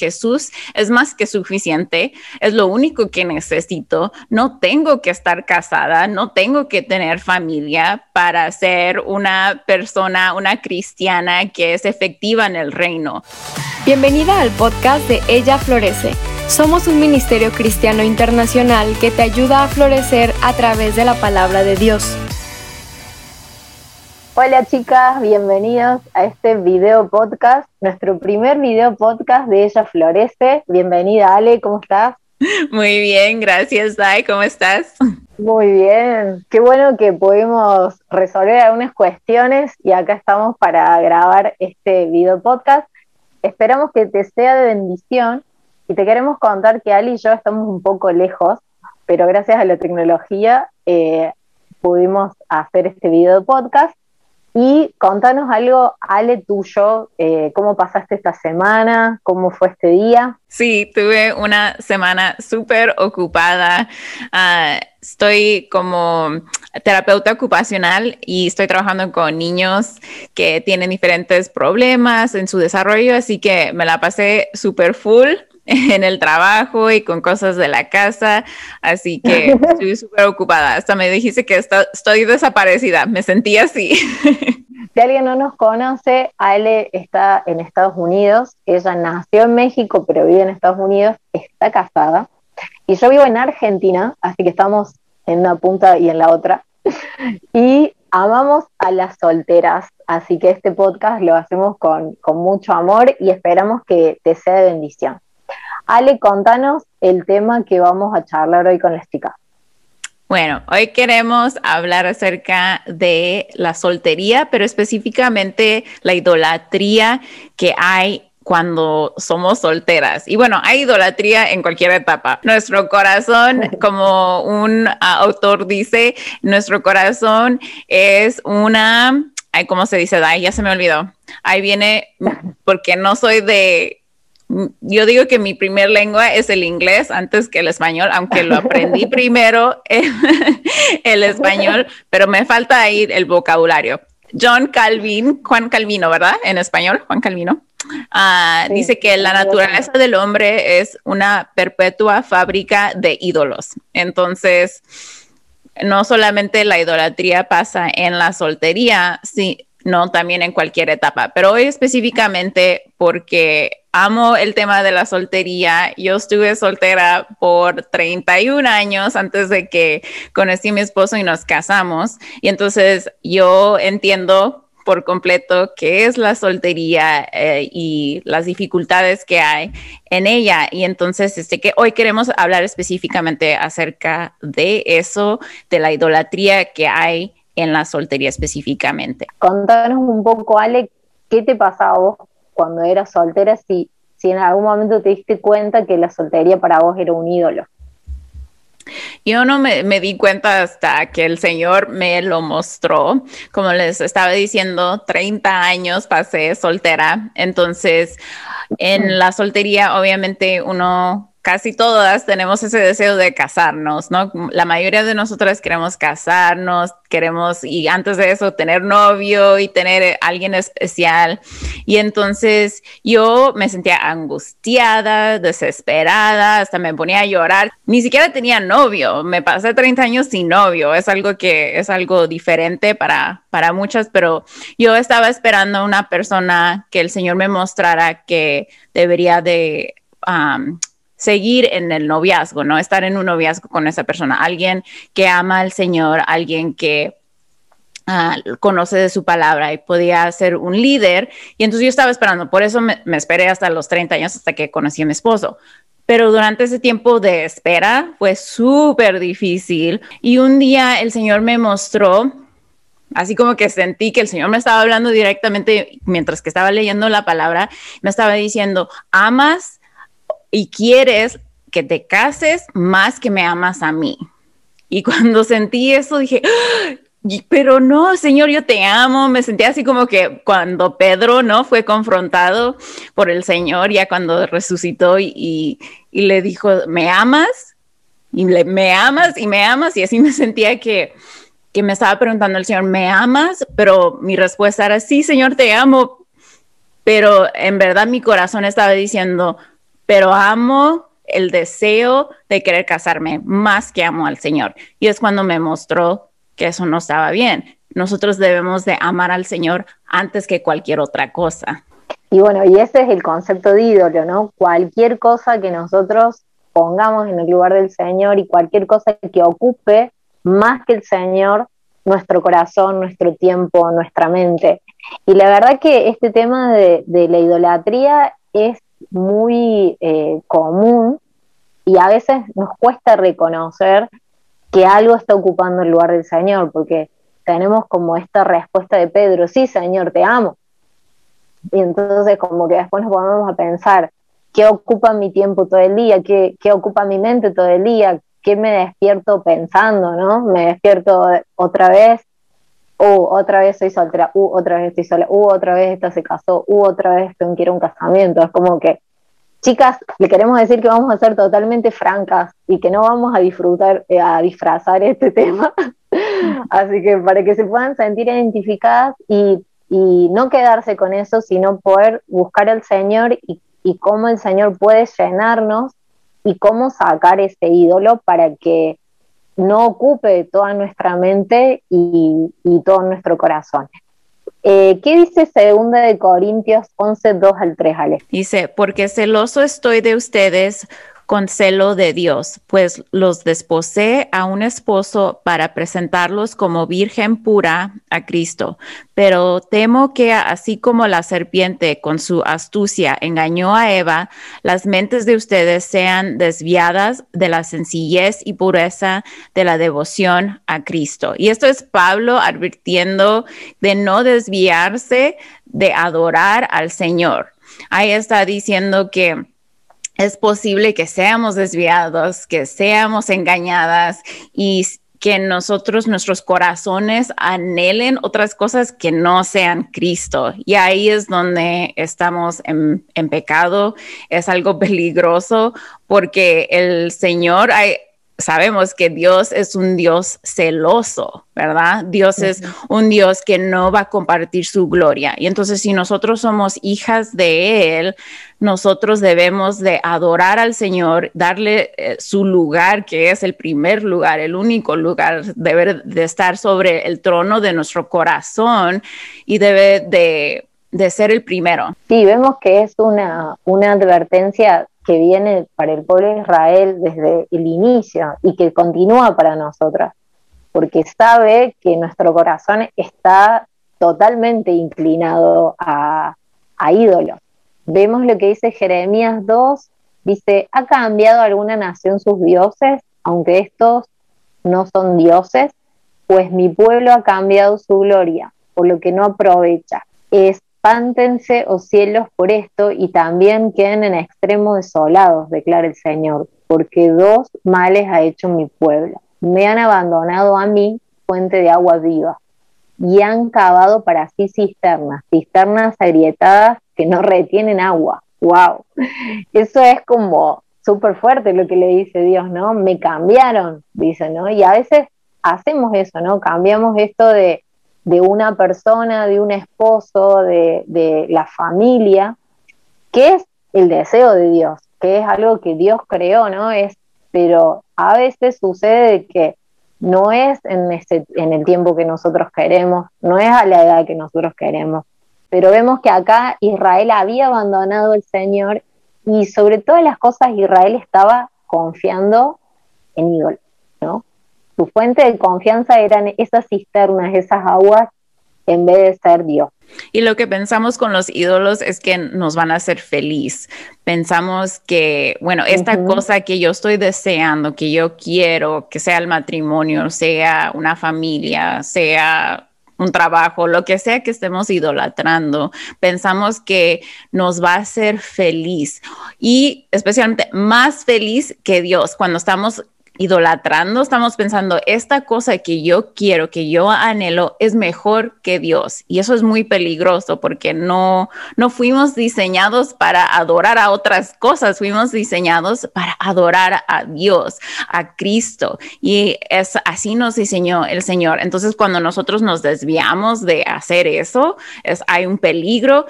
Jesús es más que suficiente, es lo único que necesito, no tengo que estar casada, no tengo que tener familia para ser una persona, una cristiana que es efectiva en el reino. Bienvenida al podcast de Ella Florece. Somos un ministerio cristiano internacional que te ayuda a florecer a través de la palabra de Dios. Hola chicas, bienvenidos a este video podcast, nuestro primer video podcast de Ella Florece. Bienvenida Ale, ¿cómo estás? Muy bien, gracias Dai, ¿cómo estás? Muy bien, qué bueno que pudimos resolver algunas cuestiones y acá estamos para grabar este video podcast. Esperamos que te sea de bendición y te queremos contar que Ali y yo estamos un poco lejos, pero gracias a la tecnología eh, pudimos hacer este video podcast y contanos algo, Ale, tuyo, eh, cómo pasaste esta semana, cómo fue este día. Sí, tuve una semana súper ocupada. Ah, estoy como terapeuta ocupacional y estoy trabajando con niños que tienen diferentes problemas en su desarrollo, así que me la pasé súper full en el trabajo y con cosas de la casa, así que estoy súper ocupada. Hasta me dijiste que estoy desaparecida, me sentí así. Si alguien no nos conoce, Ale está en Estados Unidos, ella nació en México, pero vive en Estados Unidos, está casada, y yo vivo en Argentina, así que estamos en una punta y en la otra, y amamos a las solteras, así que este podcast lo hacemos con, con mucho amor y esperamos que te sea de bendición. Ale, contanos el tema que vamos a charlar hoy con las chicas. Bueno, hoy queremos hablar acerca de la soltería, pero específicamente la idolatría que hay cuando somos solteras. Y bueno, hay idolatría en cualquier etapa. Nuestro corazón, como un autor dice, nuestro corazón es una, ay, ¿cómo se dice? Ay, ya se me olvidó. Ahí viene, porque no soy de yo digo que mi primer lengua es el inglés antes que el español, aunque lo aprendí primero el, español, pero me falta ahí el vocabulario. John Calvin, Juan Calvino, ¿verdad? En español, Juan Calvino. Ah, dice que la naturaleza del hombre es una perpetua fábrica de ídolos. Entonces, no solamente la idolatría pasa en la soltería, sino también en cualquier etapa. Pero hoy específicamente porque amo el tema de la soltería. Yo estuve soltera por 31 años antes de que conocí a mi esposo y nos casamos. Y entonces yo entiendo por completo qué es la soltería eh, y las dificultades que hay en ella. Y entonces, este que hoy queremos hablar específicamente acerca de eso, de la idolatría que hay en la soltería específicamente. Contanos un poco, Ale, ¿qué te pasaba vos cuando eras soltera si, si en algún momento te diste cuenta que la soltería para vos era un ídolo. Yo no me, me, di cuenta hasta que el Señor me lo mostró. Como les estaba diciendo, 30 años pasé soltera. Entonces, en la soltería, obviamente, uno casi todas tenemos ese deseo de casarnos, ¿no? La mayoría de nosotras queremos casarnos, queremos, y antes de eso, tener novio y tener alguien especial. Y entonces yo me sentía angustiada, desesperada, hasta me ponía a llorar. Ni siquiera tenía novio, me pasé 30 años sin novio, es algo que es algo diferente para, para muchas, pero yo estaba esperando a una persona que el Señor me mostrara que debería de seguir en el noviazgo, ¿no? Estar en un noviazgo con esa persona, alguien que ama al Señor, alguien que ah, conoce de su palabra y podía ser un líder. Y entonces yo estaba esperando, por eso me, esperé hasta los 30 años hasta que conocí a mi esposo. Pero durante ese tiempo de espera fue súper difícil y un día el Señor me mostró así como que sentí que el Señor me estaba hablando directamente mientras que estaba leyendo la palabra, me estaba diciendo, amas y quieres que te cases más que me amas a mí. Y cuando sentí eso dije, ¡Ah! pero no, Señor, yo te amo. Me sentí así como que cuando Pedro, ¿no? Fue confrontado por el Señor, ya cuando resucitó y, le dijo, ¿me amas? Y le, me amas y me amas. Y así me sentía que, que me estaba preguntando el Señor, ¿me amas? Pero mi respuesta era, sí, Señor, te amo. Pero en verdad mi corazón estaba diciendo, pero amo el deseo de querer casarme más que amo al Señor. Y es cuando me mostró que eso no estaba bien. Nosotros debemos de amar al Señor antes que cualquier otra cosa. Y bueno, y ese es el concepto de ídolo, ¿no? Cualquier cosa que nosotros pongamos en el lugar del Señor y cualquier cosa que ocupe más que el Señor nuestro corazón, nuestro tiempo, nuestra mente. Y la verdad que este tema de, la idolatría es muy eh, común y a veces nos cuesta reconocer que algo está ocupando el lugar del Señor, porque tenemos como esta respuesta de Pedro, sí, Señor, te amo. Y entonces como que después nos ponemos a pensar, ¿qué ocupa mi tiempo todo el día? ¿Qué, qué ocupa mi mente todo el día? ¿Qué me despierto pensando, no? Me despierto otra vez, uh, otra vez soy soltera, uh, otra vez estoy sola, uh, otra vez esta se casó, uh, otra vez quiero un casamiento. Es como que chicas, le queremos decir que vamos a ser totalmente francas y que no vamos a disfrutar, eh, a disfrazar este tema. Así que para que se puedan sentir identificadas y, no quedarse con eso, sino poder buscar al Señor y, cómo el Señor puede llenarnos y cómo sacar ese ídolo para que no ocupe toda nuestra mente y, y todo nuestro corazón. Eh, ¿Qué dice segunda de Corintios 11, 2 al 3, Ale? Dice, porque celoso estoy de ustedes con celo de Dios, pues los desposé a un esposo para presentarlos como virgen pura a Cristo. Pero temo que así como la serpiente con su astucia engañó a Eva, las mentes de ustedes sean desviadas de la sencillez y pureza de la devoción a Cristo. Y esto es Pablo advirtiendo de no desviarse de adorar al Señor. Ahí está diciendo que es posible que seamos desviados, que seamos engañadas y que nosotros, nuestros corazones anhelen otras cosas que no sean Cristo. Y ahí es donde estamos en, pecado. Es algo peligroso porque el Señor, sabemos que Dios es un Dios celoso, ¿verdad? Dios es un Dios que no va a compartir su gloria. Y entonces si nosotros somos hijas de Él, nosotros debemos de adorar al Señor, darle eh, su lugar, que es el primer lugar, el único lugar, debe de estar sobre el trono de nuestro corazón y debe de, de ser el primero. Sí, vemos que es una, una advertencia que viene para el pueblo de Israel desde el inicio y que continúa para nosotras, porque sabe que nuestro corazón está totalmente inclinado a, a ídolos. Vemos lo que dice Jeremías 2, dice, ¿ha cambiado alguna nación sus dioses, aunque estos no son dioses? Pues mi pueblo ha cambiado su gloria, por lo que no aprovecha. Es Espántense, oh cielos, por esto, y también queden en extremo desolados, declara el Señor, porque dos males ha hecho mi pueblo. Me han abandonado a mí, fuente de agua viva, y han cavado para sí cisternas, cisternas agrietadas que no retienen agua. ¡Wow! Eso es como súper fuerte lo que le dice Dios, ¿no? Me cambiaron, dice, ¿no? Y a veces hacemos eso, ¿no? Cambiamos esto de de una persona, de un esposo, de, la familia, que es el deseo de Dios, que es algo que Dios creó, ¿no? Es, pero a veces sucede que no es en, ese, en el tiempo que nosotros queremos, no es a la edad que nosotros queremos, pero vemos que acá Israel había abandonado al Señor y sobre todas las cosas Israel estaba confiando en ídolos, ¿no? Su fuente de confianza eran esas cisternas, esas aguas, en vez de ser Dios. Y lo que pensamos con los ídolos es que nos van a hacer feliz. Pensamos que, bueno, esta cosa que yo estoy deseando, que yo quiero, que sea el matrimonio, sea una familia, sea un trabajo, lo que sea que estemos idolatrando, pensamos que nos va a hacer feliz y especialmente más feliz que Dios cuando estamos idolatrando, estamos pensando, esta cosa que yo quiero, que yo anhelo, es mejor que Dios. Y eso es muy peligroso porque no, no fuimos diseñados para adorar a otras cosas, fuimos diseñados para adorar a Dios, a Cristo. Y es así nos diseñó el Señor. Entonces, cuando nosotros nos desviamos de hacer eso, es, hay un peligro.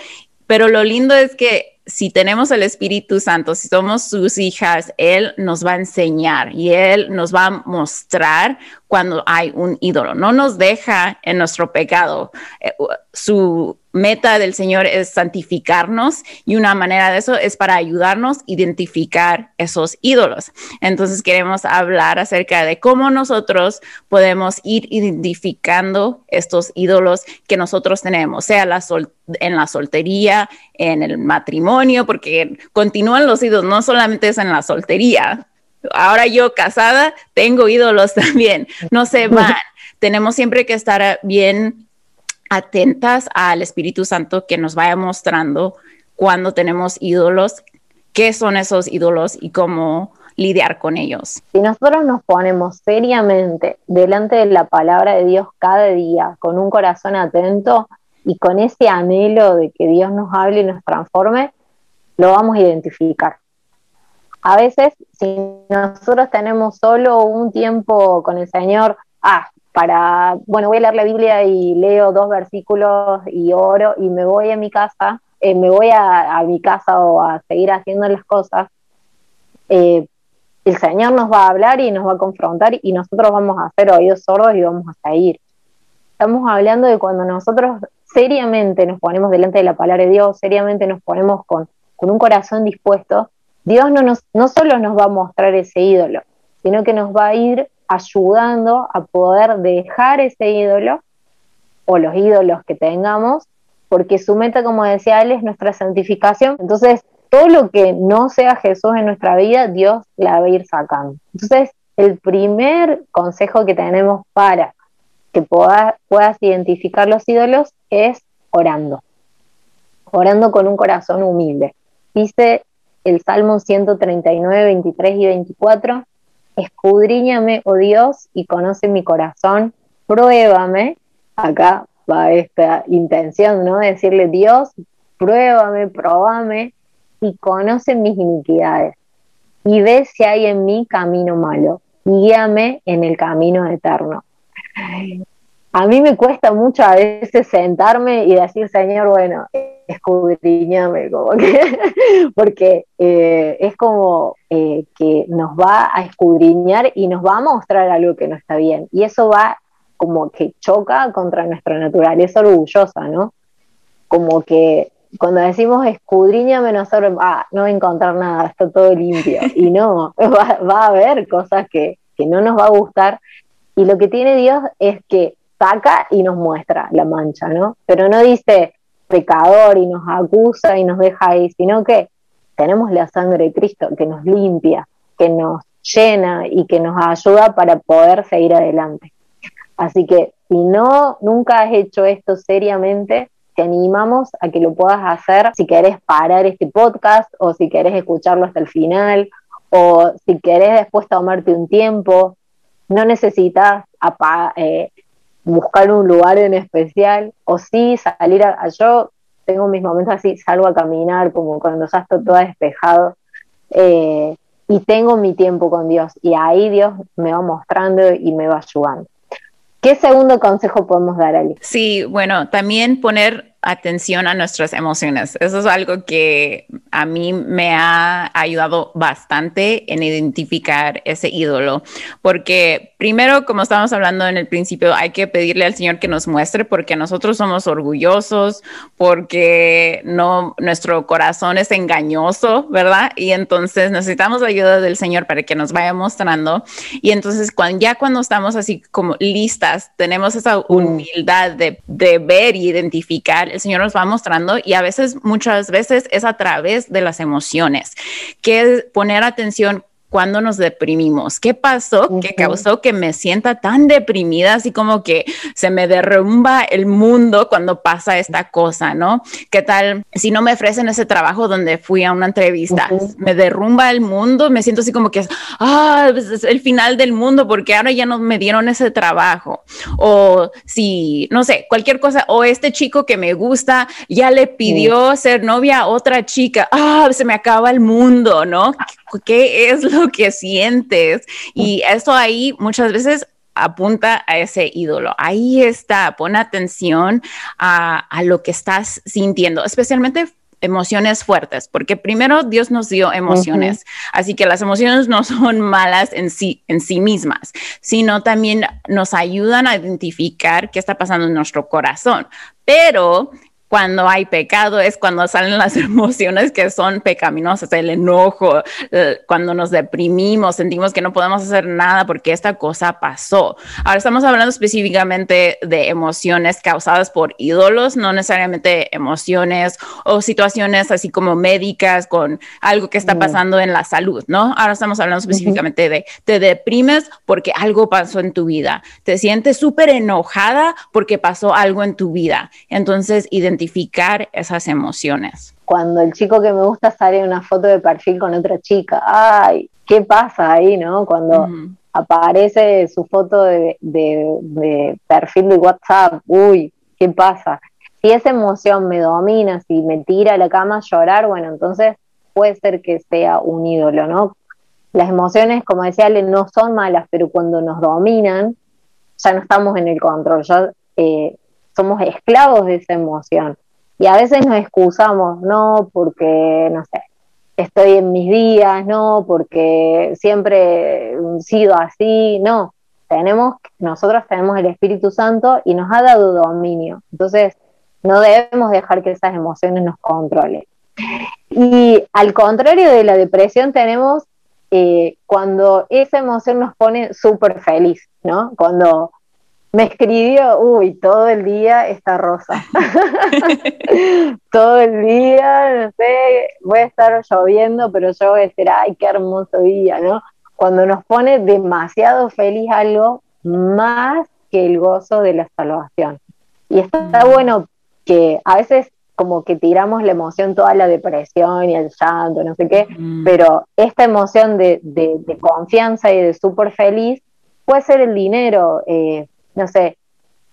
Pero lo lindo es que si tenemos el Espíritu Santo, si somos sus hijas, Él nos va a enseñar y Él nos va a mostrar cuando hay un ídolo. No nos deja en nuestro pecado. Su meta del Señor es santificarnos y una manera de eso es para ayudarnos a identificar esos ídolos. Entonces queremos hablar acerca de cómo nosotros podemos ir identificando estos ídolos que nosotros tenemos, sea la en la soltería, en el matrimonio, porque continúan los ídolos, no solamente es en la soltería. Ahora yo casada tengo ídolos también, no se van. Tenemos siempre que estar bien atentas al Espíritu Santo que nos vaya mostrando cuando tenemos ídolos, qué son esos ídolos y cómo lidiar con ellos. Si nosotros nos ponemos seriamente delante de la palabra de Dios cada día, con un corazón atento y con ese anhelo de que Dios nos hable y nos transforme, lo vamos a identificar. A veces, si nosotros tenemos solo un tiempo con el Señor, ah, para, bueno, voy a leer la Biblia y leo dos versículos y oro y me voy a mi casa, eh, me voy a, mi casa o a seguir haciendo las cosas, eh, el Señor nos va a hablar y nos va a confrontar y nosotros vamos a hacer oídos sordos y vamos a seguir. Estamos hablando de cuando nosotros seriamente nos ponemos delante de la palabra de Dios, seriamente nos ponemos con, con un corazón dispuesto, Dios no, nos, no solo nos va a mostrar ese ídolo, sino que nos va a ir ayudando a poder dejar ese ídolo o los ídolos que tengamos, porque su meta, como decía él, es nuestra santificación. Entonces, todo lo que no sea Jesús en nuestra vida, Dios la va a ir sacando. Entonces, el primer consejo que tenemos para que puedas, puedas identificar los ídolos es orando. Orando con un corazón humilde. Dice el Salmo 139, 23 y 24, escudriñame, oh Dios, y conoce mi corazón, pruébame, acá va esta intención, ¿no? Decirle, Dios, pruébame, probame, y conoce mis iniquidades, y ve si hay en mí camino malo, y guíame en el camino eterno. A mí me cuesta mucho a veces sentarme y decir, Señor, bueno, escudriñame, como porque eh, es como eh, que nos va a escudriñar y nos va a mostrar algo que no está bien. Y eso va como que choca contra nuestra naturaleza orgullosa, ¿no? Como que cuando decimos escudriñame, nosotros, ah, no voy a encontrar nada, está todo limpio. Y no, va, va a haber cosas que, que no nos va a gustar. Y lo que tiene Dios es que saca y nos muestra la mancha, ¿no? Pero no dice, pecador y nos acusa y nos deja ahí, sino que tenemos la sangre de Cristo que nos limpia, que nos llena y que nos ayuda para poder seguir adelante. Así que si no, nunca has hecho esto seriamente, te animamos a que lo puedas hacer si querés parar este podcast o si querés escucharlo hasta el final o si querés después tomarte un tiempo. No necesitas eh, buscar un lugar en especial, o sí salir a, yo tengo mis momentos así, salgo a caminar como cuando ya estoy todo despejado, eh, y tengo mi tiempo con Dios, y ahí Dios me va mostrando y me va ayudando. ¿Qué segundo consejo podemos dar, Ali? Sí, bueno, también poner atención a nuestras emociones. Eso es algo que a mí me ha ayudado bastante en identificar ese ídolo, porque primero, como estábamos hablando en el principio, hay que pedirle al Señor que nos muestre porque nosotros somos orgullosos, porque no nuestro corazón es engañoso, ¿verdad? Y entonces necesitamos ayuda del Señor para que nos vaya mostrando. Y entonces cuando ya cuando estamos así como listas, tenemos esa mm. humildad de, de ver y identificar el Señor nos va mostrando y a veces, muchas veces es a través de las emociones, que poner atención cuando nos deprimimos. ¿Qué pasó que causó que me sienta tan deprimida, así como que se me derrumba el mundo cuando pasa esta cosa, ¿no? ¿Qué tal si no me ofrecen ese trabajo donde fui a una entrevista? Me derrumba el mundo, me siento así como que, ah, pues, es el final del mundo porque ahora ya no me dieron ese trabajo. O si, no sé, cualquier cosa, o este chico que me gusta ya le pidió ser novia a otra chica, ah, se me acaba el mundo, ¿no? ¿Qué es lo que sientes. Y eso ahí muchas veces apunta a ese ídolo. Ahí está, pon atención a, lo que estás sintiendo, especialmente emociones fuertes, porque primero Dios nos dio emociones, así que las emociones no son malas en sí, en sí mismas, sino también nos ayudan a identificar qué está pasando en nuestro corazón. Pero cuando hay pecado es cuando salen las emociones que son pecaminosas, el enojo, eh, cuando nos deprimimos, sentimos que no podemos hacer nada porque esta cosa pasó. Ahora estamos hablando específicamente de emociones causadas por ídolos, no necesariamente emociones o situaciones así como médicas con algo que está pasando en la salud, ¿no? Ahora estamos hablando específicamente de te deprimes porque algo pasó en tu vida, te sientes súper enojada porque pasó algo en tu vida. Entonces, identifica identificar esas emociones. Cuando el chico que me gusta sale una foto de perfil con otra chica, ay, ¿qué pasa ahí, no? Cuando aparece su foto de, de, perfil de WhatsApp, uy, ¿qué pasa? Si esa emoción me domina, si me tira a la cama a llorar, bueno, entonces puede ser que sea un ídolo, ¿no? Las emociones, como decía Ale, no son malas, pero cuando nos dominan, ya no estamos en el control. Ya eh, somos esclavos de esa emoción. Y a veces nos excusamos, no, porque, no sé, estoy en mis días, no, porque siempre he sido así, no. Tenemos, nosotros tenemos el Espíritu Santo y nos ha dado dominio. Entonces, no debemos dejar que esas emociones nos controlen. Y al contrario de la depresión, tenemos eh, cuando esa emoción nos pone súper feliz, ¿no? Cuando me escribió, uy, todo el día está rosa. todo el día, no sé, voy a estar lloviendo, pero yo voy a decir, ay, qué hermoso día, ¿no? Cuando nos pone demasiado feliz algo, más que el gozo de la salvación. Y está mm. bueno que a veces como que tiramos la emoción, toda la depresión y el llanto, no sé qué, mm. pero esta emoción de, confianza y de súper feliz puede ser el dinero, eh, no sé,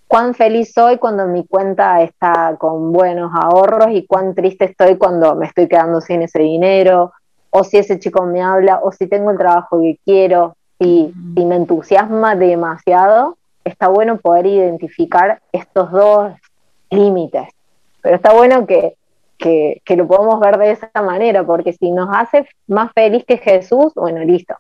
cuán feliz soy cuando mi cuenta está con buenos ahorros y cuán triste estoy cuando me estoy quedando sin ese dinero, o si ese chico me habla, o si tengo el trabajo que quiero, si, si me entusiasma demasiado, está bueno poder identificar estos dos límites. Pero está bueno que, que, que, lo podamos ver de esa manera, porque si nos hace más feliz que Jesús, bueno, listo,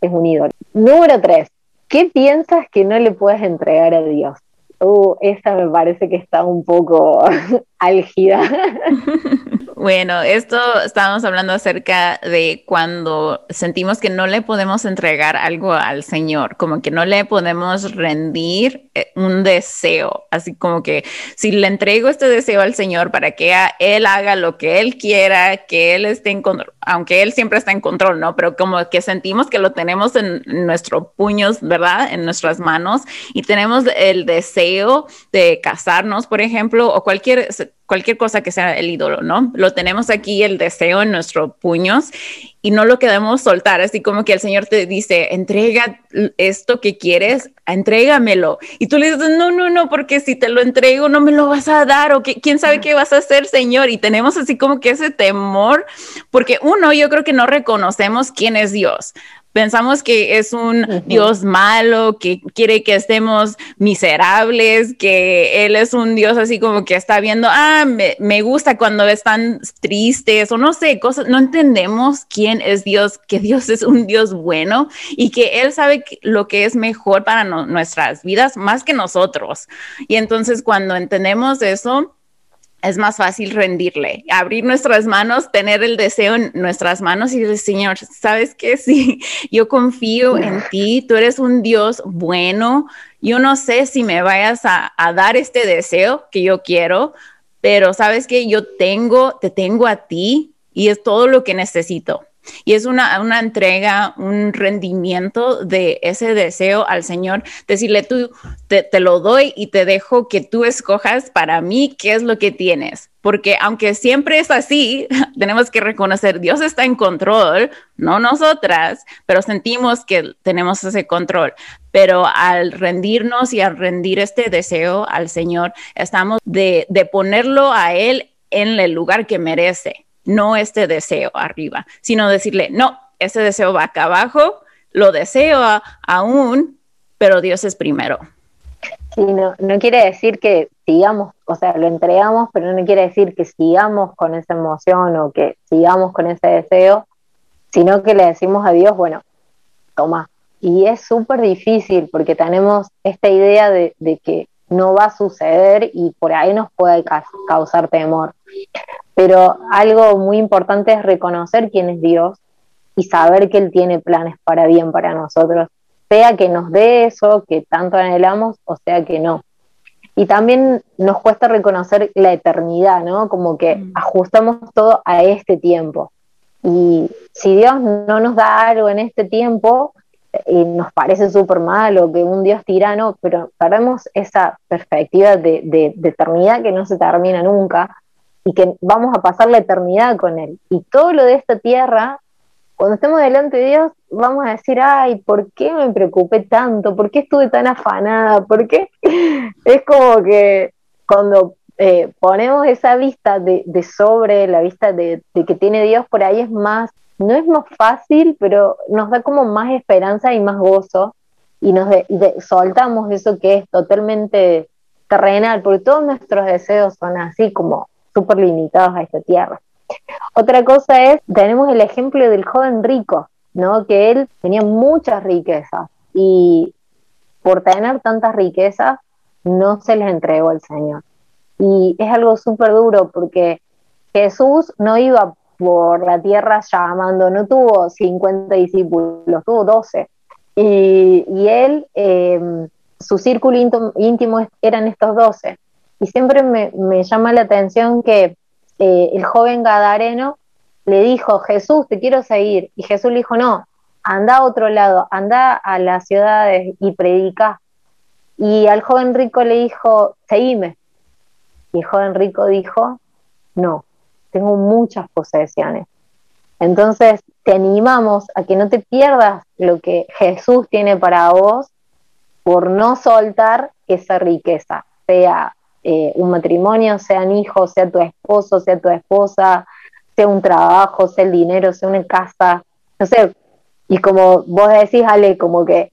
es un ídolo. Número tres, ¿Qué piensas que no le puedes entregar a Dios? Uh, esa me parece que está un poco álgida. Bueno, esto estábamos hablando acerca de cuando sentimos que no le podemos entregar algo al Señor, como que no le podemos rendir eh, un deseo, así como que si le entrego este deseo al Señor para que Él haga lo que Él quiera, que Él esté en control, aunque Él siempre está en control, ¿no? Pero como que sentimos que lo tenemos en nuestros puños, ¿verdad? En nuestras manos y tenemos el deseo de casarnos, por ejemplo, o cualquier cualquier cosa que sea el ídolo, ¿no? Lo tenemos aquí, el deseo en nuestros puños y no lo queremos soltar, así como que el Señor te dice, entrega esto que quieres, entrégamelo. Y tú le dices, no, no, no, porque si te lo entrego no me lo vas a dar o que, quién sabe qué vas a hacer, Señor. Y tenemos así como que ese temor, porque uno, yo creo que no reconocemos quién es Dios. Pensamos que es un Dios malo, que quiere que estemos miserables, que Él es un Dios así como que está viendo, ah, me, gusta cuando están tristes o no sé, cosas, no entendemos quién es Dios, que Dios es un Dios bueno y que Él sabe lo que es mejor para nuestras vidas más que nosotros. Y entonces cuando entendemos eso, es más fácil rendirle, abrir nuestras manos, tener el deseo en nuestras manos y decir, Señor, ¿sabes qué? Sí, yo confío en ti, tú eres un Dios bueno, yo no sé si me vayas a, a dar este deseo que yo quiero, pero sabes que yo tengo, te tengo a ti y es todo lo que necesito. Y es una, una, entrega, un rendimiento de ese deseo al Señor, decirle, tú te, te, lo doy y te dejo que tú escojas para mí qué es lo que tienes. Porque aunque siempre es así, tenemos que reconocer, Dios está en control, no nosotras, pero sentimos que tenemos ese control. Pero al rendirnos y al rendir este deseo al Señor, estamos de, de ponerlo a Él en el lugar que merece no este deseo arriba, sino decirle, no, ese deseo va acá abajo, lo deseo aún, pero Dios es primero. Sí, no, no quiere decir que sigamos, o sea, lo entregamos, pero no quiere decir que sigamos con esa emoción o que sigamos con ese deseo, sino que le decimos a Dios, bueno, toma. Y es súper difícil porque tenemos esta idea de, que no va a suceder y por ahí nos puede causar temor. Pero algo muy importante es reconocer quién es Dios y saber que Él tiene planes para bien para nosotros, sea que nos dé eso que tanto anhelamos o sea que no. Y también nos cuesta reconocer la eternidad, ¿no? Como que mm. ajustamos todo a este tiempo. Y si Dios no nos da algo en este tiempo, y nos parece súper malo, que un Dios tirano, pero perdemos esa perspectiva de, de, eternidad que no se termina nunca y que vamos a pasar la eternidad con Él. Y todo lo de esta tierra, cuando estemos delante de Dios, vamos a decir, ay, ¿por qué me preocupé tanto? ¿Por qué estuve tan afanada? ¿Por qué? Es como que cuando eh, ponemos esa vista de, de sobre, la vista de, de que tiene Dios, por ahí es más no es más fácil, pero nos da como más esperanza y más gozo y nos soltamos eso que es totalmente terrenal, porque todos nuestros deseos son así como súper limitados a esta tierra. Otra cosa es, tenemos el ejemplo del joven rico, ¿no? Que él tenía muchas riquezas y por tener tantas riquezas no se les entregó al Señor. Y es algo súper duro porque Jesús no iba por la tierra llamando, no tuvo 50 discípulos, tuvo 12. Y, él, em, su círculo íntimo, eran estos 12. Y siempre me, llama la atención que eh, el joven Gadareno le dijo, Jesús, te quiero seguir. Y Jesús le dijo, no, anda a otro lado, anda a las ciudades y predica. Y al joven rico le dijo, seguime. Y el joven rico dijo, no, tengo muchas posesiones. Entonces, te animamos a que no te pierdas lo que Jesús tiene para vos por no soltar esa riqueza, sea eh, un matrimonio, sean hijos, sea tu esposo, sea tu esposa, sea un trabajo, sea el dinero, sea una casa, no sé. Y como vos decís, Ale, como que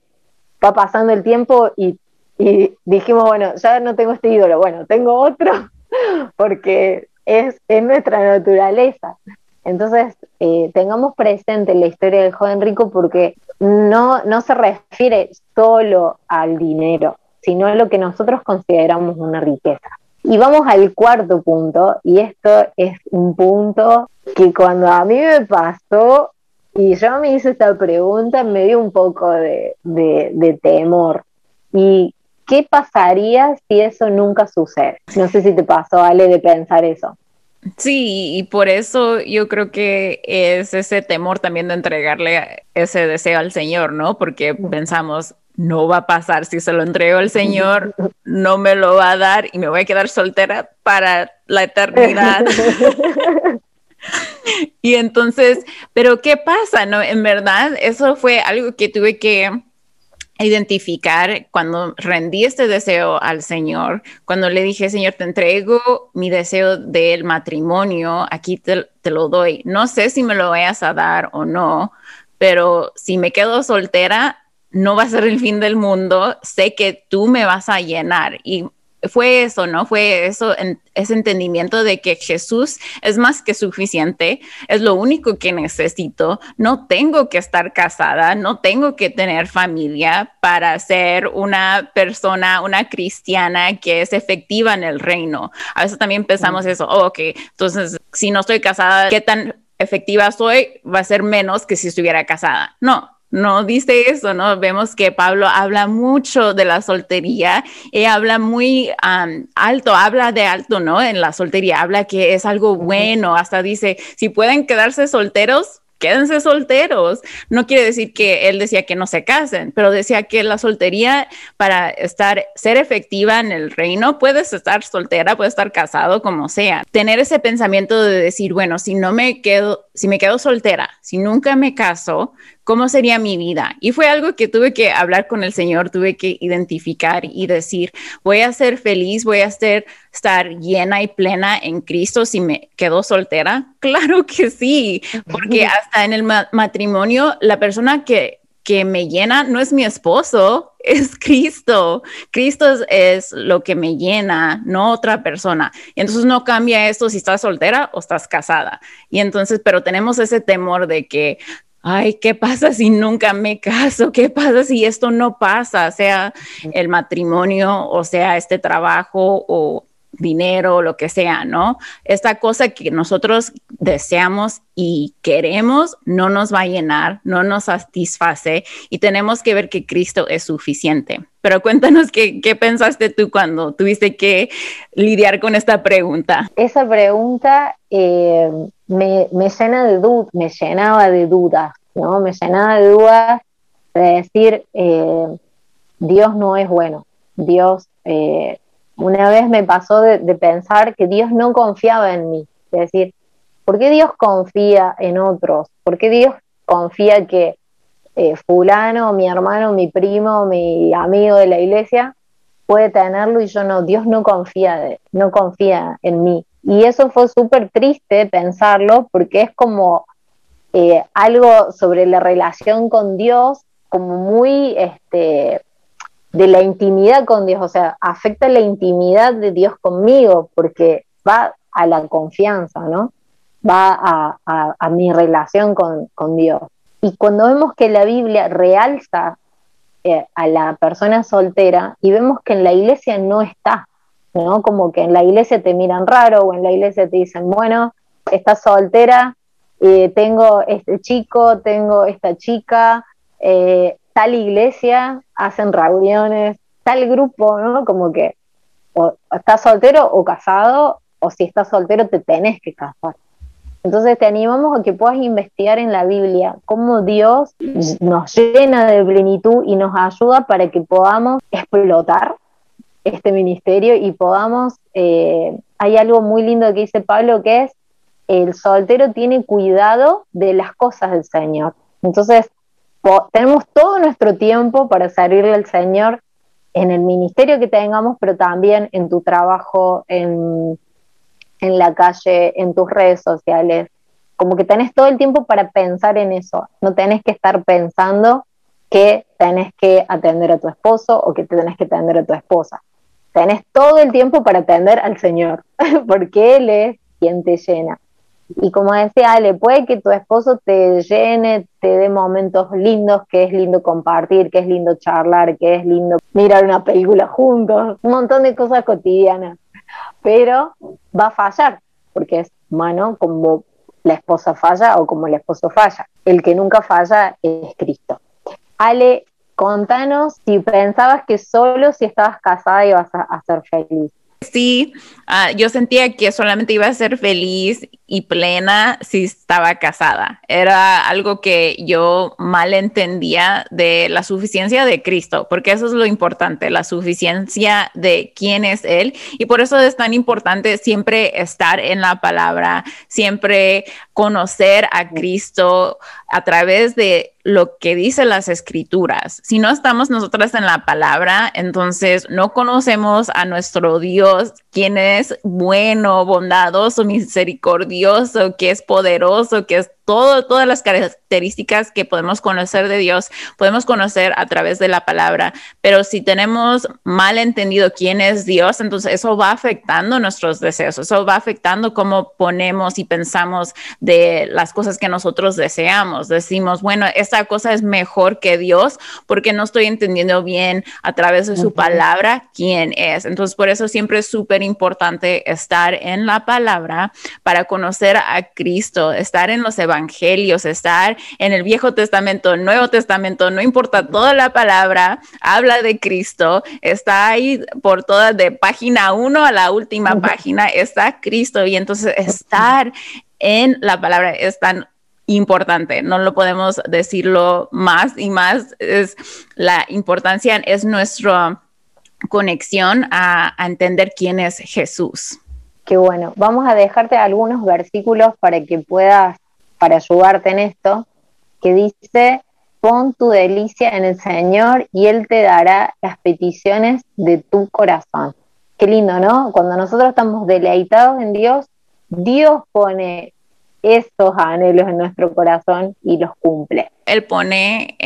va pasando el tiempo y, y dijimos, bueno, ya no tengo este ídolo, bueno, tengo otro, porque es, en nuestra naturaleza. Entonces, eh, tengamos presente la historia del joven rico porque no, no se refiere solo al dinero, sino a lo que nosotros consideramos una riqueza. Y vamos al cuarto punto, y esto es un punto que cuando a mí me pasó y yo me hice esta pregunta, me dio un poco de, de, de temor. Y ¿qué pasaría si eso nunca sucede? No sé si te pasó, Ale, de pensar eso. Sí, y por eso yo creo que es ese temor también de entregarle ese deseo al Señor, ¿no? Porque pensamos, no va a pasar, si se lo entrego al Señor, no me lo va a dar y me voy a quedar soltera para la eternidad. y entonces, pero ¿qué pasa? No, en verdad, eso fue algo que tuve que identificar cuando rendí este deseo al Señor, cuando le dije, Señor, te entrego mi deseo del matrimonio, aquí te, lo doy. No sé si me lo vayas a dar o no, pero si me quedo soltera, no va a ser el fin del mundo, sé que tú me vas a llenar y fue eso, ¿no? Fue eso, ese entendimiento de que Jesús es más que suficiente, es lo único que necesito, no tengo que estar casada, no tengo que tener familia para ser una persona, una cristiana que es efectiva en el reino. A veces también pensamos eso, oh, ok, entonces si no estoy casada, ¿qué tan efectiva soy? Va a ser menos que si estuviera casada. No, no dice eso, ¿no? Vemos que Pablo habla mucho de la soltería y habla muy alto, habla de alto, ¿no? En la soltería, habla que es algo bueno, hasta dice, si pueden quedarse solteros, quédense solteros. No quiere decir que él decía que no se casen, pero decía que la soltería para estar, ser efectiva en el reino, puedes estar soltera, puedes estar casado, como sea. Tener ese pensamiento de decir, bueno, si no me quedo, si me quedo soltera, si nunca me caso, ¿cómo sería mi vida? Y fue algo que tuve que hablar con el Señor, tuve que identificar y decir, voy a ser feliz, voy a estar llena y plena en Cristo si me quedo soltera. Claro que sí, porque hasta en el matrimonio, la persona que, que me llena no es mi esposo, es Cristo. Cristo es, lo que me llena, no otra persona. Y entonces no cambia esto si estás soltera o estás casada. Y entonces, pero tenemos ese temor de que, ay, ¿qué pasa si nunca me caso? ¿Qué pasa si esto no pasa? Sea el matrimonio o sea este trabajo o dinero, lo que sea, ¿no? Esta cosa que nosotros deseamos y queremos no nos va a llenar, no nos satisface y tenemos que ver que Cristo es suficiente. Pero cuéntanos qué, qué pensaste tú cuando tuviste que lidiar con esta pregunta. Esa pregunta eh, me, me, llena de me llenaba de dudas, ¿no? Me llenaba de dudas de decir, eh, Dios no es bueno, Dios eh, una vez me pasó de, pensar que Dios no confiaba en mí. Es decir, ¿por qué Dios confía en otros? ¿Por qué Dios confía que eh, fulano, mi hermano, mi primo, mi amigo de la iglesia puede tenerlo y yo no? Dios no confía, no confía en mí. Y eso fue súper triste pensarlo porque es como eh, algo sobre la relación con Dios, como muy este, de la intimidad con Dios, o sea, afecta la intimidad de Dios conmigo, porque va a la confianza, ¿no? Va a, mi relación con, Dios. Y cuando vemos que la Biblia realza eh, a la persona soltera y vemos que en la iglesia no está, ¿no? Como que en la iglesia te miran raro o en la iglesia te dicen, bueno, estás soltera, eh, tengo este chico, tengo esta chica, eh, tal iglesia hacen reuniones, tal grupo, ¿no? Como que o estás soltero o casado, o si estás soltero te tenés que casar. Entonces te animamos a que puedas investigar en la Biblia cómo Dios nos llena de plenitud y nos ayuda para que podamos explotar este ministerio y podamos, eh, hay algo muy lindo que dice Pablo que es, el soltero tiene cuidado de las cosas del Señor. Entonces, tenemos todo nuestro tiempo para servirle al Señor en el ministerio que tengamos, pero también en tu trabajo, en, en la calle, en tus redes sociales. Como que tenés todo el tiempo para pensar en eso. No tenés que estar pensando que tenés que atender a tu esposo o que tenés que atender a tu esposa. Tenés todo el tiempo para atender al Señor, porque Él es quien te llena. Y como decía Ale, puede que tu esposo te llene, te dé momentos lindos, que es lindo compartir, que es lindo charlar, que es lindo mirar una película juntos, un montón de cosas cotidianas. Pero va a fallar, porque es humano como la esposa falla o como el esposo falla. El que nunca falla es Cristo. Ale, contanos si pensabas que solo si estabas casada ibas a ser feliz. Sí, ah, yo sentía que solamente iba a ser feliz y plena si estaba casada. Era algo que yo mal entendía de la suficiencia de Cristo, porque eso es lo importante, la suficiencia de quién es Él. Y por eso es tan importante siempre estar en la palabra, siempre conocer a Cristo a través de lo que dicen las escrituras. Si no estamos nosotras en la palabra, entonces no conocemos a nuestro Dios, quien es bueno, bondadoso, misericordioso, que es poderoso, que es todas las características que podemos conocer de Dios, podemos conocer a través de la palabra, pero si tenemos mal entendido quién es Dios, entonces eso va afectando nuestros deseos, eso va afectando cómo ponemos y pensamos de las cosas que nosotros deseamos. Decimos, bueno, esta cosa es mejor que Dios porque no estoy entendiendo bien a través de su palabra quién es. Entonces, por eso siempre es súper importante estar en la palabra para conocer a Cristo, estar en los evangelios estar en el Viejo Testamento, Nuevo Testamento, no importa, toda la palabra habla de Cristo, está ahí por toda, de página 1 a la última página, está Cristo y entonces estar en la palabra es tan importante, no lo podemos decirlo más y más, es la importancia, es nuestra conexión a, entender quién es Jesús. Qué bueno. Vamos a dejarte algunos versículos para que puedas para ayudarte en esto, que dice, pon tu delicia en el Señor y Él te dará las peticiones de tu corazón. Qué lindo, ¿no? Cuando nosotros estamos deleitados en Dios, Dios pone esos anhelos en nuestro corazón y los cumple. Él pone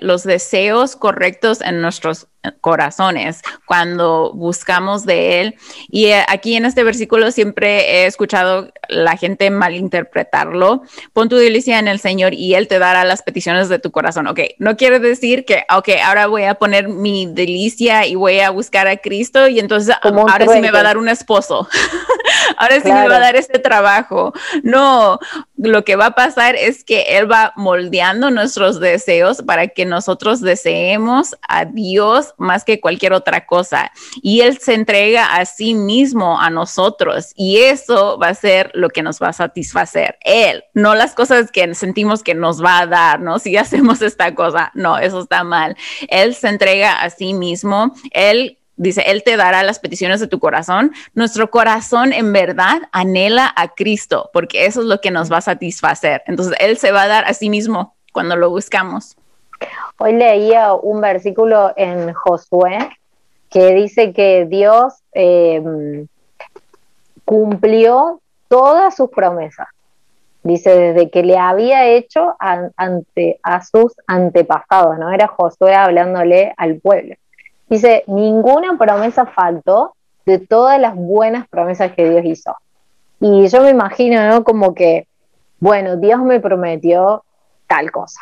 los deseos correctos en nuestros corazones cuando buscamos de Él. Y eh, aquí en este versículo siempre he escuchado la gente malinterpretarlo. Pon tu delicia en el Señor y Él te dará las peticiones de tu corazón. Ok, no quiere decir que, ok, ahora voy a poner mi delicia y voy a buscar a Cristo y entonces ahora sí me va a dar un esposo. ahora sí me va a dar este trabajo. No, lo que va a pasar es que Él va moldeando nuestros deseos para que nosotros deseemos a Dios más que cualquier otra cosa. Y Él se entrega a sí mismo a nosotros y eso va a ser lo que nos va a satisfacer. Él, no las cosas que sentimos que nos va a dar, ¿no? Si hacemos esta cosa, no, eso está mal. Él se entrega a sí mismo. Él dice, Él te dará las peticiones de tu corazón. Nuestro corazón en verdad anhela a Cristo, porque eso es lo que nos va a satisfacer. Entonces, Él se va a dar a sí mismo cuando lo buscamos. Hoy leía un versículo en Josué que dice que Dios em, cumplió todas sus promesas. Dice, desde que le había hecho ante, a sus antepasados, ¿no? Era Josué hablándole al pueblo. Dice, ninguna promesa faltó de todas las buenas promesas que Dios hizo. Y yo me imagino, ¿no? Como que, bueno, Dios me prometió tal cosa,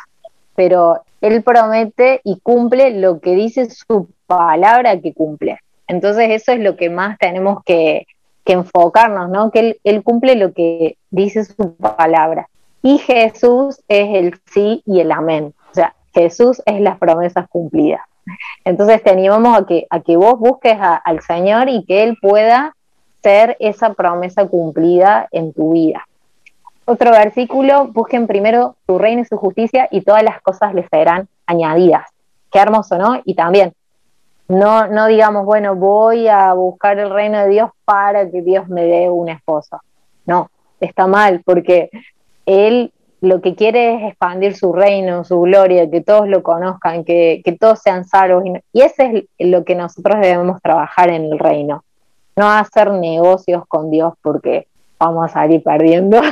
pero Él promete y cumple lo que dice su palabra que cumple. Entonces eso es lo que más tenemos que, enfocarnos, ¿no? Que él, él, cumple lo que dice su palabra. Y Jesús es el sí y el amén. O sea, Jesús es las promesas cumplidas. Entonces te animamos a que, a que vos busques al Señor y que Él pueda ser esa promesa cumplida en tu vida. Otro versículo, busquen primero su reino y su justicia y todas las cosas les serán añadidas. Qué hermoso, ¿no? Y también, no, no digamos, bueno, voy a buscar el reino de Dios para que Dios me dé un esposo. No, está mal, porque Él lo que quiere es expandir su reino, su gloria, que todos lo conozcan, que, que todos sean salvos. Y, y ese es lo que nosotros debemos trabajar en el reino. No hacer negocios con Dios porque vamos a salir perdiendo.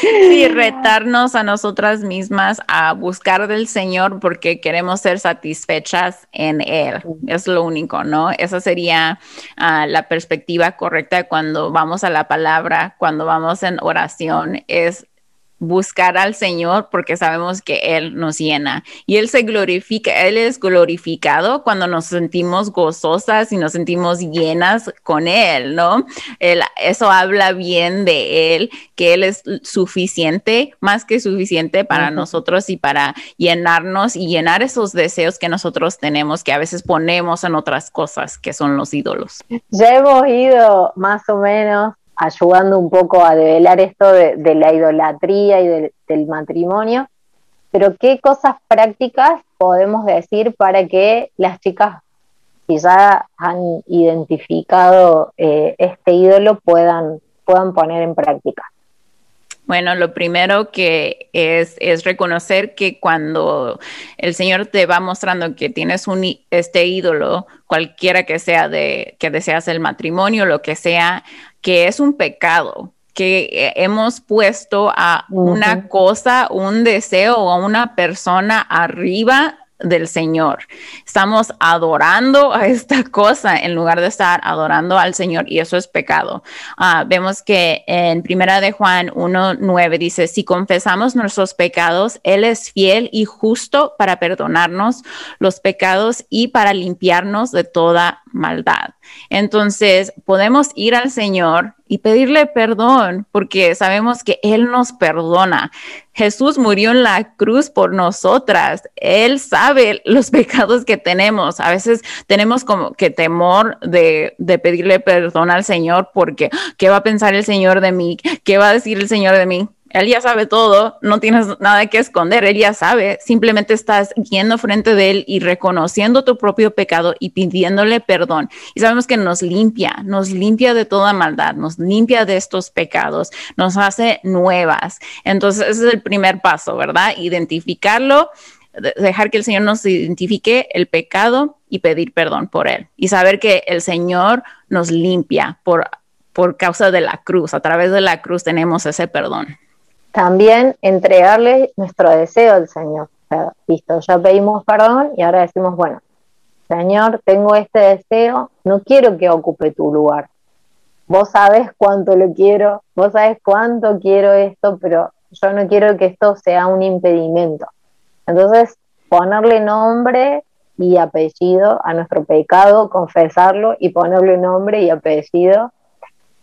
Sí, retarnos a nosotras mismas a buscar del Señor porque queremos ser satisfechas en Él. Es lo único, ¿no? Esa sería ah, la perspectiva correcta cuando vamos a la palabra, cuando vamos en oración, es buscar al Señor porque sabemos que Él nos llena y Él se glorifica, Él es glorificado cuando nos sentimos gozosas y nos sentimos llenas con Él, ¿no? eso habla bien de Él, que Él es suficiente, más que suficiente para nosotros y para llenarnos y llenar esos deseos que nosotros tenemos, que a veces ponemos en otras cosas que son los ídolos. Ya hemos ido más o menos ayudando un poco a develar esto de, la idolatría y del matrimonio, pero ¿qué cosas prácticas podemos decir para que las chicas, si ya han identificado eh, este ídolo, puedan, puedan poner en práctica? Bueno, lo primero que es, es reconocer que cuando el Señor te va mostrando que tienes un, este ídolo, cualquiera que sea de que deseas el matrimonio, lo que sea, que es un pecado, que hemos puesto a una cosa, un deseo o a una persona arriba del Señor. Estamos adorando a esta cosa en lugar de estar adorando al Señor y eso es pecado. Ah, vemos que en Primera de Juan 1.9 dice, si confesamos nuestros pecados, Él es fiel y justo para perdonarnos los pecados y para limpiarnos de toda maldad. Entonces, podemos ir al Señor y pedirle perdón porque sabemos que Él nos perdona. Jesús murió en la cruz por nosotras. Él sabe los pecados que tenemos. A veces tenemos como que temor de, de pedirle perdón al Señor porque, ¿qué va a pensar el Señor de mí? ¿Qué va a decir el Señor de mí? Él ya sabe todo, no tienes nada que esconder, Él ya sabe, simplemente estás yendo frente de Él y reconociendo tu propio pecado y pidiéndole perdón. Y sabemos que nos limpia, nos limpia de toda maldad, nos limpia de estos pecados, nos hace nuevas. Entonces, ese es el primer paso, ¿verdad? Identificarlo, dejar que el Señor nos identifique el pecado y pedir perdón por Él. Y saber que el Señor nos limpia por, por causa de la cruz, a través de la cruz tenemos ese perdón. También entregarle nuestro deseo al Señor. listo, ya pedimos perdón y ahora decimos, bueno, Señor, tengo este deseo, no quiero que ocupe tu lugar. Vos sabes cuánto lo quiero, vos sabes cuánto quiero esto, pero yo no quiero que esto sea un impedimento. Entonces, ponerle nombre y apellido a nuestro pecado, confesarlo y ponerle nombre y apellido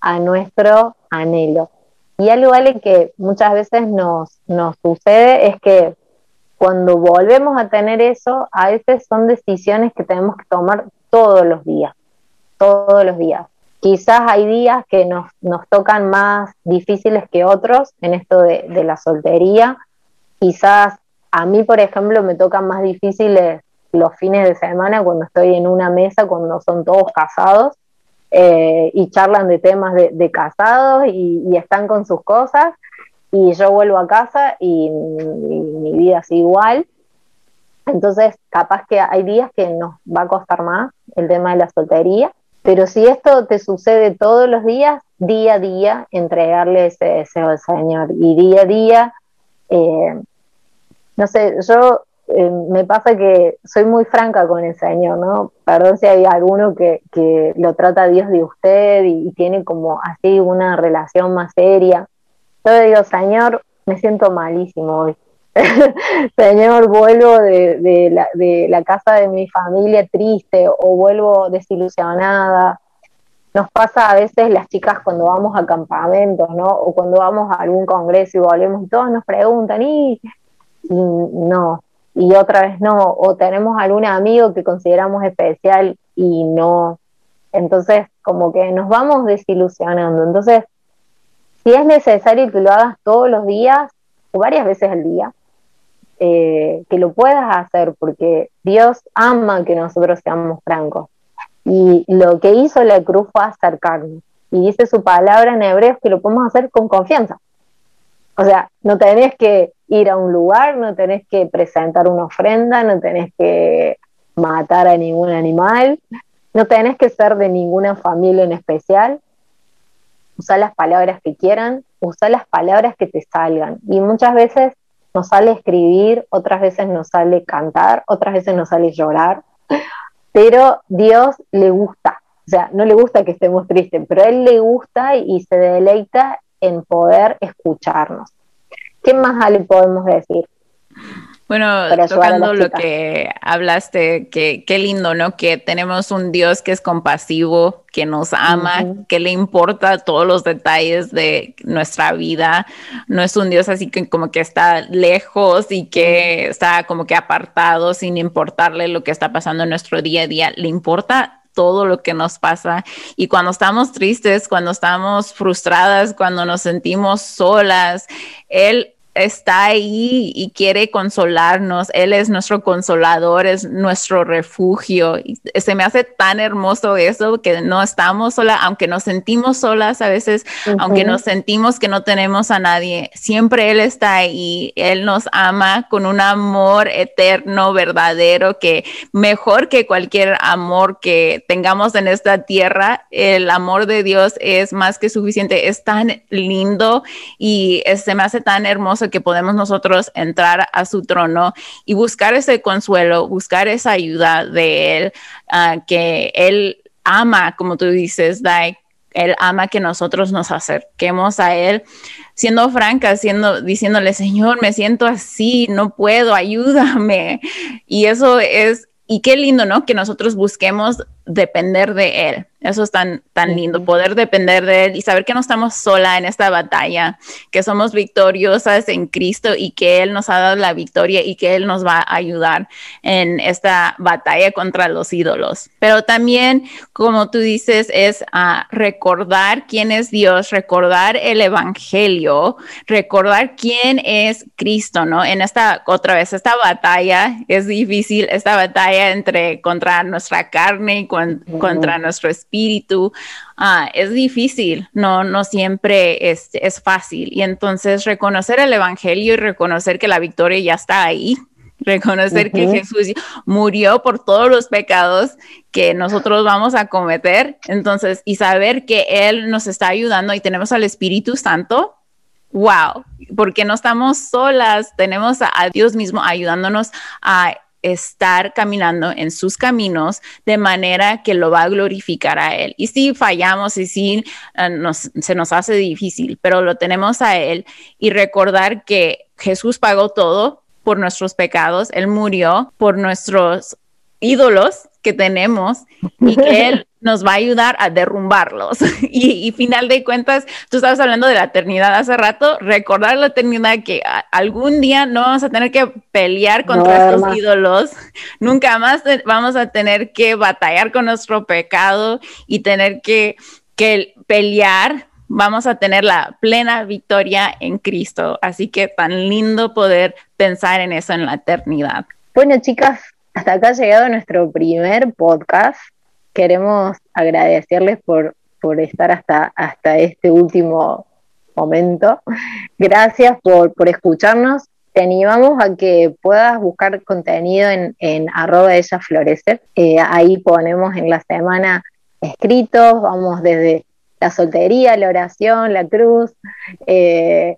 a nuestro anhelo. Y algo vale que muchas veces nos, nos sucede es que cuando volvemos a tener eso, a veces son decisiones que tenemos que tomar todos los días, todos los días. Quizás hay días que nos, nos tocan más difíciles que otros en esto de, de la soltería. Quizás a mí, por ejemplo, me tocan más difíciles los fines de semana cuando estoy en una mesa, cuando son todos casados eh, y charlan de temas de, casados y, están con sus cosas y yo vuelvo a casa y, mi vida es igual. Entonces, capaz que hay días que nos va a costar más el tema de la soltería, pero si esto te sucede todos los días, día a día, entregarle ese deseo al Señor y día a día, eh, no sé, yo eh, me pasa que soy muy franca con el Señor, ¿no? Perdón si hay alguno que, lo trata Dios de usted y, tiene como así una relación más seria. Yo le digo, Señor, me siento malísimo hoy. Señor, vuelvo de, la, de la casa de mi familia triste o vuelvo desilusionada. Nos pasa a veces las chicas cuando vamos a campamentos, ¿no? O cuando vamos a algún congreso y volvemos y todos nos preguntan, y no, y otra vez no, o tenemos algún amigo que consideramos especial y no. Entonces, como que nos vamos desilusionando. Entonces, si es necesario que lo hagas todos los días o varias veces al día, eh, que lo puedas hacer, porque Dios ama que nosotros seamos francos. Y lo que hizo la cruz fue acercarnos. Y dice su palabra en hebreo que lo podemos hacer con confianza. O sea, no tenés que ir a un lugar, no tenés que presentar una ofrenda, no tenés que matar a ningún animal, no tenés que ser de ninguna familia en especial. Usa las palabras que quieran, usa las palabras que te salgan. Y muchas veces nos sale escribir, otras veces nos sale cantar, otras veces nos sale llorar, pero Dios le gusta. O sea, no le gusta que estemos tristes, pero Él le gusta y se deleita en poder escucharnos. ¿Qué más le podemos decir? Bueno, tocando lo que hablaste, que qué lindo, ¿no? Que tenemos un Dios que es compasivo, que nos ama, que le importa todos los detalles de nuestra vida. No es un Dios así que como que está lejos y que está como que apartado sin importarle lo que está pasando en nuestro día a día. Le importa todo lo que nos pasa. Y cuando estamos tristes, cuando estamos frustradas, cuando nos sentimos solas, Él está ahí y quiere consolarnos. Él es nuestro consolador, es nuestro refugio. Y se me hace tan hermoso eso que no estamos solas, aunque nos sentimos solas a veces, aunque nos sentimos que no tenemos a nadie, siempre Él está ahí. Él nos ama con un amor eterno, verdadero, que mejor que cualquier amor que tengamos en esta tierra, el amor de Dios es más que suficiente. Es tan lindo y se me hace tan hermoso que podemos nosotros entrar a su trono y buscar ese consuelo, buscar esa ayuda de Él, ah, que Él ama, como tú dices, Dai, él ama que nosotros nos acerquemos a Él, siendo francas, siendo, diciéndole, Señor, me siento así, no puedo, ayúdame. Y eso es, y qué lindo, ¿no? Que nosotros busquemos depender de Él. Eso es tan, tan lindo, poder depender de Él y saber que no estamos sola en esta batalla, que somos victoriosas en Cristo y que Él nos ha dado la victoria y que Él nos va a ayudar en esta batalla contra los ídolos. Pero también, como tú dices, es a recordar quién es Dios, recordar el Evangelio, recordar quién es Cristo, ¿no? En esta, otra vez, esta batalla es difícil, esta batalla entre contra nuestra carne y contra nuestro espíritu, ah, es difícil, no, no siempre es, es fácil. Y entonces reconocer el Evangelio y reconocer que la victoria ya está ahí, reconocer que Jesús murió por todos los pecados que nosotros vamos a cometer, entonces, y saber que Él nos está ayudando y tenemos al Espíritu Santo wow, porque no estamos solas, tenemos a, Dios mismo ayudándonos a estar caminando en sus caminos de manera que lo va a glorificar a Él. Y si fallamos y si uh, se nos hace difícil, pero lo tenemos a Él y recordar que Jesús pagó todo por nuestros pecados, Él murió por nuestros ídolos que tenemos y que Él nos va a ayudar a derrumbarlos. Y, final de cuentas, tú estabas hablando de la eternidad hace rato, recordar la eternidad que algún día no vamos a tener que pelear contra estos ídolos, nunca más vamos a tener que batallar con nuestro pecado y tener que, que pelear. Vamos a tener la plena victoria en Cristo. Así que tan lindo poder pensar en eso en la eternidad. Bueno, chicas, hasta acá ha llegado nuestro primer podcast. Queremos agradecerles por, por estar hasta, hasta este último momento. Gracias por, por escucharnos. Te animamos a que puedas buscar contenido en, en arroba ella. Eh, ahí ponemos en la semana escritos, vamos desde la soltería, la oración, la cruz. Eh,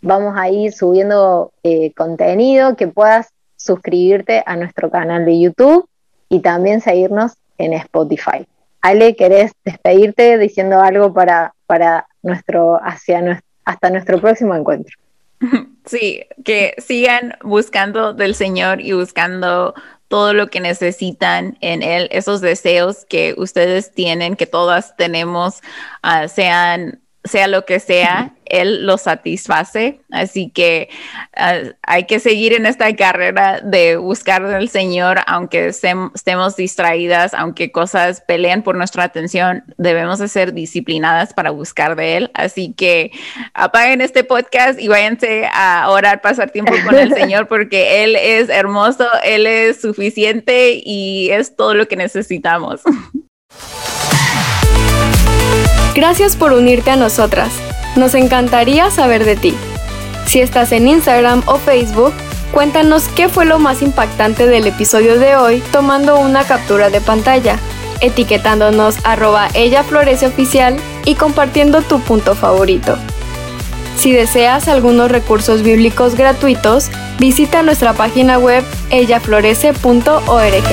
vamos a ir subiendo eh, contenido que puedas suscribirte a nuestro canal de YouTube y también seguirnos en Spotify. Ale, ¿querés despedirte diciendo algo para, para nuestro, hacia hasta nuestro próximo encuentro? Sí, que sigan buscando del Señor y buscando todo lo que necesitan en Él, esos deseos que ustedes tienen, que todas tenemos, ah, sean sea lo que sea, él lo satisface. Así que ah, hay que seguir en esta carrera de buscar al Señor, aunque estemos distraídas, aunque cosas peleen por nuestra atención, debemos de ser disciplinadas para buscar de Él. Así que apaguen este podcast y váyanse a orar, pasar tiempo con el Señor, porque Él es hermoso, Él es suficiente y es todo lo que necesitamos. Gracias por unirte a nosotras. Nos encantaría saber de ti. Si estás en Instagram o Facebook, cuéntanos qué fue lo más impactante del episodio de hoy tomando una captura de pantalla, etiquetándonos arroba ella florece oficial y compartiendo tu punto favorito. Si deseas algunos recursos bíblicos gratuitos, visita nuestra página web ellaflorece.org.